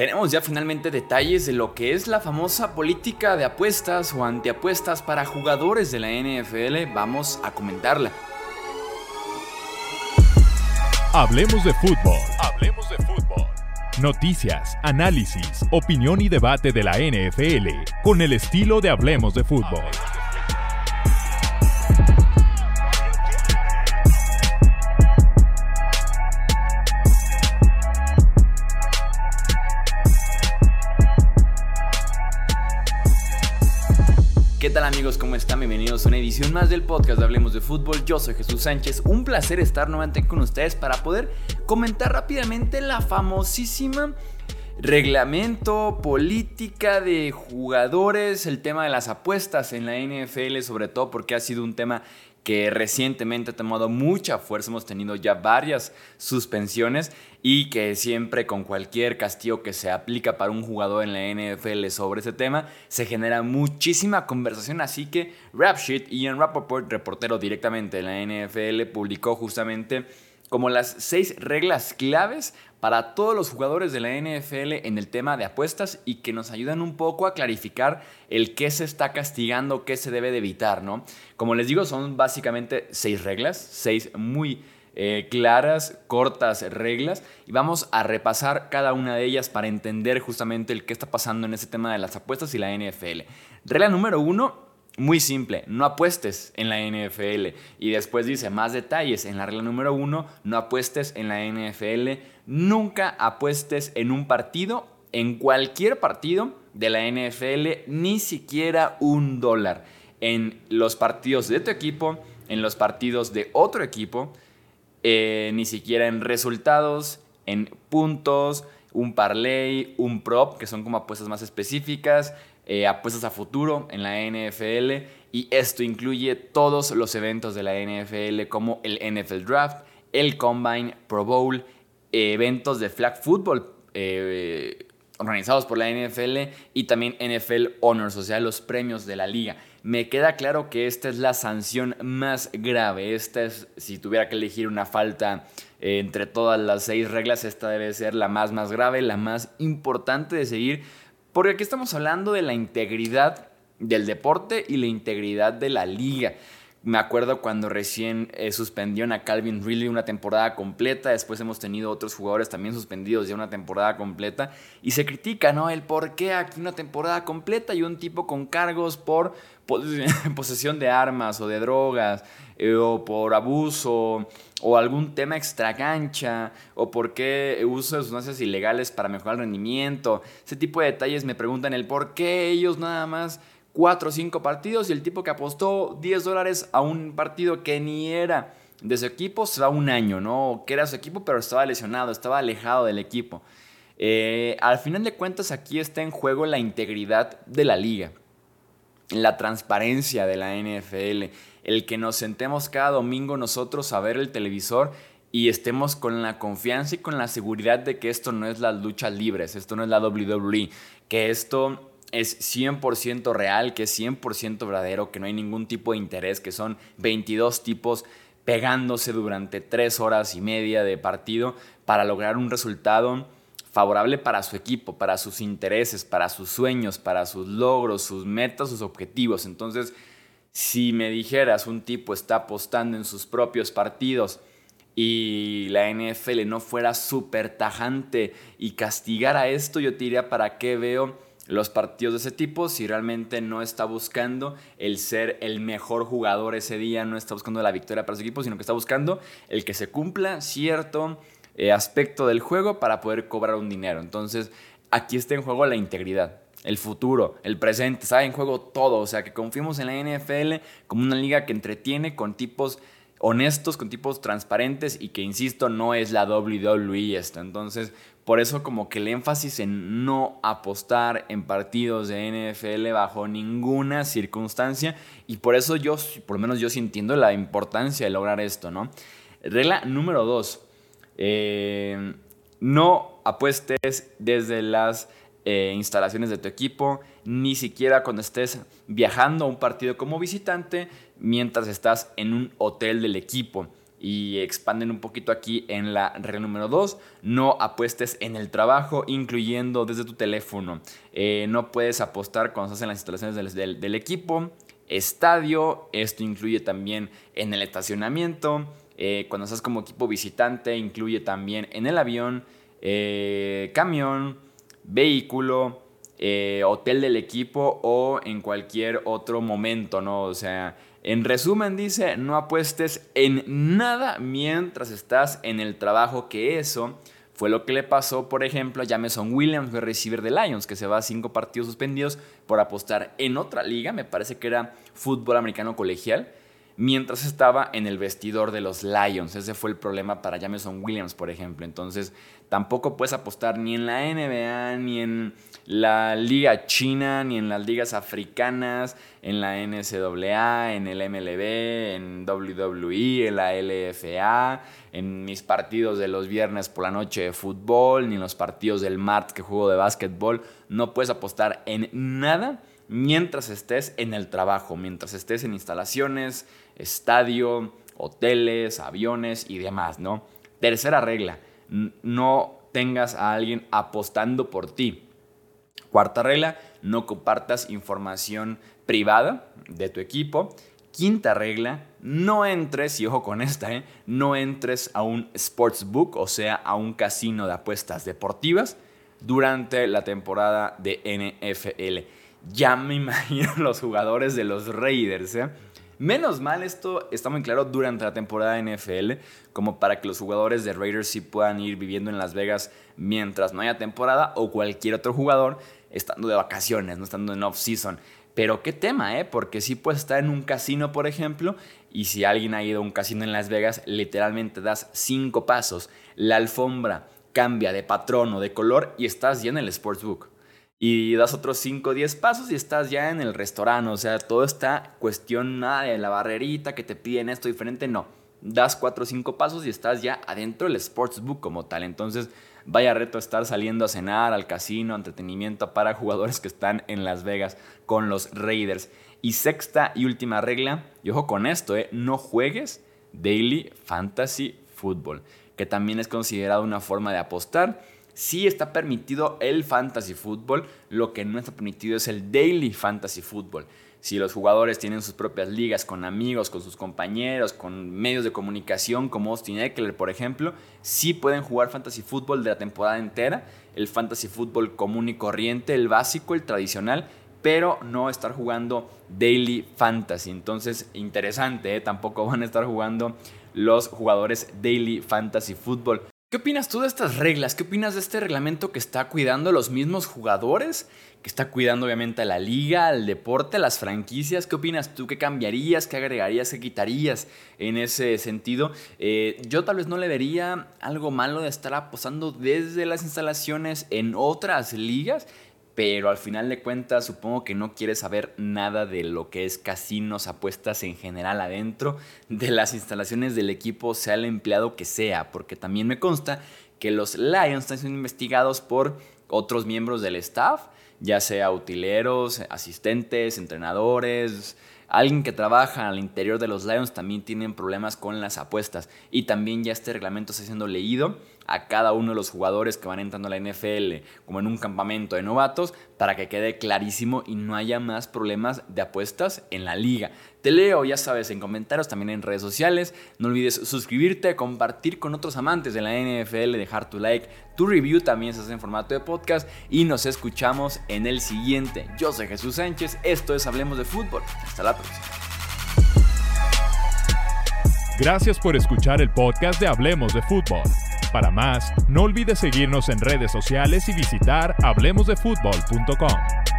Tenemos ya finalmente detalles de lo que es la famosa política de apuestas o antiapuestas para jugadores de la NFL. Vamos a comentarla. Hablemos de fútbol. Hablemos de fútbol. Noticias, análisis, opinión y debate de la NFL con el estilo de Hablemos de fútbol. ¿Qué tal amigos? ¿Cómo están? Bienvenidos a una edición más del podcast de Hablemos de Fútbol. Yo soy Jesús Sánchez. Un placer estar nuevamente con ustedes para poder comentar rápidamente la famosísima reglamento, política de jugadores, el tema de las apuestas en la NFL, sobre todo porque ha sido un tema que recientemente ha tomado mucha fuerza, hemos tenido ya varias suspensiones y que siempre con cualquier castigo que se aplica para un jugador en la NFL sobre ese tema, se genera muchísima conversación, así que Rapsheet, Ian Rappaport, reportero directamente de la NFL, publicó justamente como las seis reglas claves para todos los jugadores de la NFL en el tema de apuestas y que nos ayudan un poco a clarificar el qué se está castigando, qué se debe de evitar, ¿no? Como les digo, son básicamente seis reglas, seis muy eh, claras, cortas reglas y vamos a repasar cada una de ellas para entender justamente el qué está pasando en ese tema de las apuestas y la NFL. Regla número uno, muy simple, no apuestes en la NFL. Y después dice más detalles en la regla número uno, no apuestes en la NFL. Nunca apuestes en un partido, en cualquier partido de la NFL, ni siquiera un dólar. En los partidos de tu equipo, en los partidos de otro equipo, eh, ni siquiera en resultados, en puntos, un parlay, un prop, que son como apuestas más específicas, eh, apuestas a futuro en la NFL y esto incluye todos los eventos de la NFL como el NFL Draft, el Combine, Pro Bowl, eventos de flag football eh, organizados por la NFL y también NFL Honors, o sea, los premios de la liga. Me queda claro que esta es la sanción más grave. Esta es, si tuviera que elegir una falta eh, entre todas las seis reglas, esta debe ser la más, más grave, la más importante de seguir porque aquí estamos hablando de la integridad del deporte y la integridad de la liga. Me acuerdo cuando recién eh, suspendieron a Calvin Ridley una temporada completa, después hemos tenido otros jugadores también suspendidos ya una temporada completa, y se critica, ¿no? El por qué aquí una temporada completa y un tipo con cargos por posesión de armas o de drogas, eh, o por abuso, o algún tema extra cancha, o por qué uso sustancias ilegales para mejorar el rendimiento. Ese tipo de detalles me preguntan el por qué ellos nada más cuatro o cinco partidos y el tipo que apostó 10 dólares a un partido que ni era de su equipo se va un año, ¿no? Que era su equipo pero estaba lesionado, estaba alejado del equipo. Eh, al final de cuentas aquí está en juego la integridad de la liga, la transparencia de la NFL, el que nos sentemos cada domingo nosotros a ver el televisor y estemos con la confianza y con la seguridad de que esto no es las luchas libres, esto no es la WWE, que esto es 100% real, que es 100% verdadero, que no hay ningún tipo de interés, que son 22 tipos pegándose durante 3 horas y media de partido para lograr un resultado favorable para su equipo, para sus intereses, para sus sueños, para sus logros, sus metas, sus objetivos. Entonces, si me dijeras un tipo está apostando en sus propios partidos y la NFL no fuera súper tajante y castigara esto, yo te diría para qué veo los partidos de ese tipo si realmente no está buscando el ser el mejor jugador ese día, no está buscando la victoria para su equipo, sino que está buscando el que se cumpla cierto eh, aspecto del juego para poder cobrar un dinero. Entonces, aquí está en juego la integridad. El futuro, el presente, está en juego todo. O sea, que confiemos en la NFL como una liga que entretiene con tipos honestos, con tipos transparentes y que, insisto, no es la WWE esto. Entonces, por eso como que el énfasis en no apostar en partidos de NFL bajo ninguna circunstancia y por eso yo, por lo menos yo sintiendo la importancia de lograr esto, ¿no? Regla número dos, eh, no apuestes desde las eh, instalaciones de tu equipo, ni siquiera cuando estés viajando a un partido como visitante mientras estás en un hotel del equipo. y expanden un poquito aquí en la regla número 2. No apuestes en el trabajo, incluyendo desde tu teléfono. Eh, no puedes apostar cuando estás en las instalaciones del, equipo. Estadio, esto incluye también en el estacionamiento. Eh, cuando estás como equipo visitante, incluye también en el avión, eh, camión, vehículo, hotel del equipo o en cualquier otro momento, ¿no? O sea, en resumen dice, no apuestes en nada mientras estás en el trabajo, que eso fue lo que le pasó, por ejemplo, a Jameson Williams, el receiver de Lions, que se va a cinco partidos suspendidos por apostar en otra liga, me parece que era fútbol americano colegial, mientras estaba en el vestidor de los Lions. Ese fue el problema para Jameson Williams, por ejemplo. Entonces, tampoco puedes apostar ni en la NBA, ni en la liga china, ni en las ligas africanas, en la NCAA, en el MLB, en WWE, en la LFA, en mis partidos de los viernes por la noche de fútbol, ni en los partidos del martes que juego de básquetbol. No puedes apostar en nada mientras estés en el trabajo, mientras estés en instalaciones, estadio, hoteles, aviones y demás, ¿no? Tercera regla, no tengas a alguien apostando por ti. Cuarta regla, no compartas información privada de tu equipo. Quinta regla, no entres, y ojo con esta, ¿eh? no entres a un sportsbook, o sea, a un casino de apuestas deportivas durante la temporada de NFL. Ya me imagino los jugadores de los Raiders, ¿eh? Menos mal esto está muy claro durante la temporada de NFL, como para que los jugadores de Raiders sí puedan ir viviendo en Las Vegas mientras no haya temporada o cualquier otro jugador estando de vacaciones, no estando en off-season. Pero qué tema, ¿eh? Porque sí puedes estar en un casino, por ejemplo, y si alguien ha ido a un casino en Las Vegas, literalmente das cinco pasos, la alfombra cambia de patrón o de color y estás ya en el sportsbook. Y das otros 5 o 10 pasos y estás ya en el restaurante. O sea, todo está cuestión nada de la barrerita que te piden esto diferente. No, das 4 o 5 pasos y estás ya adentro del sportsbook como tal. Entonces, Vaya reto estar saliendo a cenar, al casino, entretenimiento para jugadores que están en Las Vegas con los Raiders. Y sexta y última regla, y ojo con esto, eh, no juegues Daily Fantasy Football, que también es considerado una forma de apostar. Sí está permitido el Fantasy Football, lo que no está permitido es el Daily Fantasy Football si los jugadores tienen sus propias ligas con amigos, con sus compañeros, con medios de comunicación como Austin Eckler, por ejemplo, sí pueden jugar fantasy fútbol de la temporada entera, el fantasy fútbol común y corriente, el básico, el tradicional, pero no estar jugando daily fantasy. Entonces, interesante, ¿eh? tampoco van a estar jugando los jugadores daily fantasy fútbol. ¿Qué opinas tú de estas reglas? ¿Qué opinas de este reglamento que está cuidando a los mismos jugadores? Que está cuidando obviamente a la liga, al deporte, a las franquicias. ¿Qué opinas tú? ¿Qué cambiarías? ¿Qué agregarías? ¿Qué quitarías en ese sentido? Eh, yo tal vez no le vería algo malo de estar apostando desde las instalaciones en otras ligas pero al final de cuentas supongo que no quieres saber nada de lo que es casinos, apuestas en general adentro de las instalaciones del equipo, sea el empleado que sea, porque también me consta que los Lions están siendo investigados por otros miembros del staff, ya sea utileros, asistentes, entrenadores, alguien que trabaja al interior de los Lions también tienen problemas con las apuestas y también ya este reglamento está siendo leído a cada uno de los jugadores que van entrando a la NFL como en un campamento de novatos para que quede clarísimo y no haya más problemas de apuestas en la liga. Te leo, ya sabes, en comentarios, también en redes sociales. No olvides suscribirte, compartir con otros amantes de la NFL, dejar tu like, tu review también se hace en formato de podcast y nos escuchamos en el siguiente. Yo soy Jesús Sánchez, esto es Hablemos de Fútbol. Hasta la próxima. Gracias por escuchar el podcast de Hablemos de Fútbol. Para más, no olvides seguirnos en redes sociales y visitar hablemosdefutbol.com.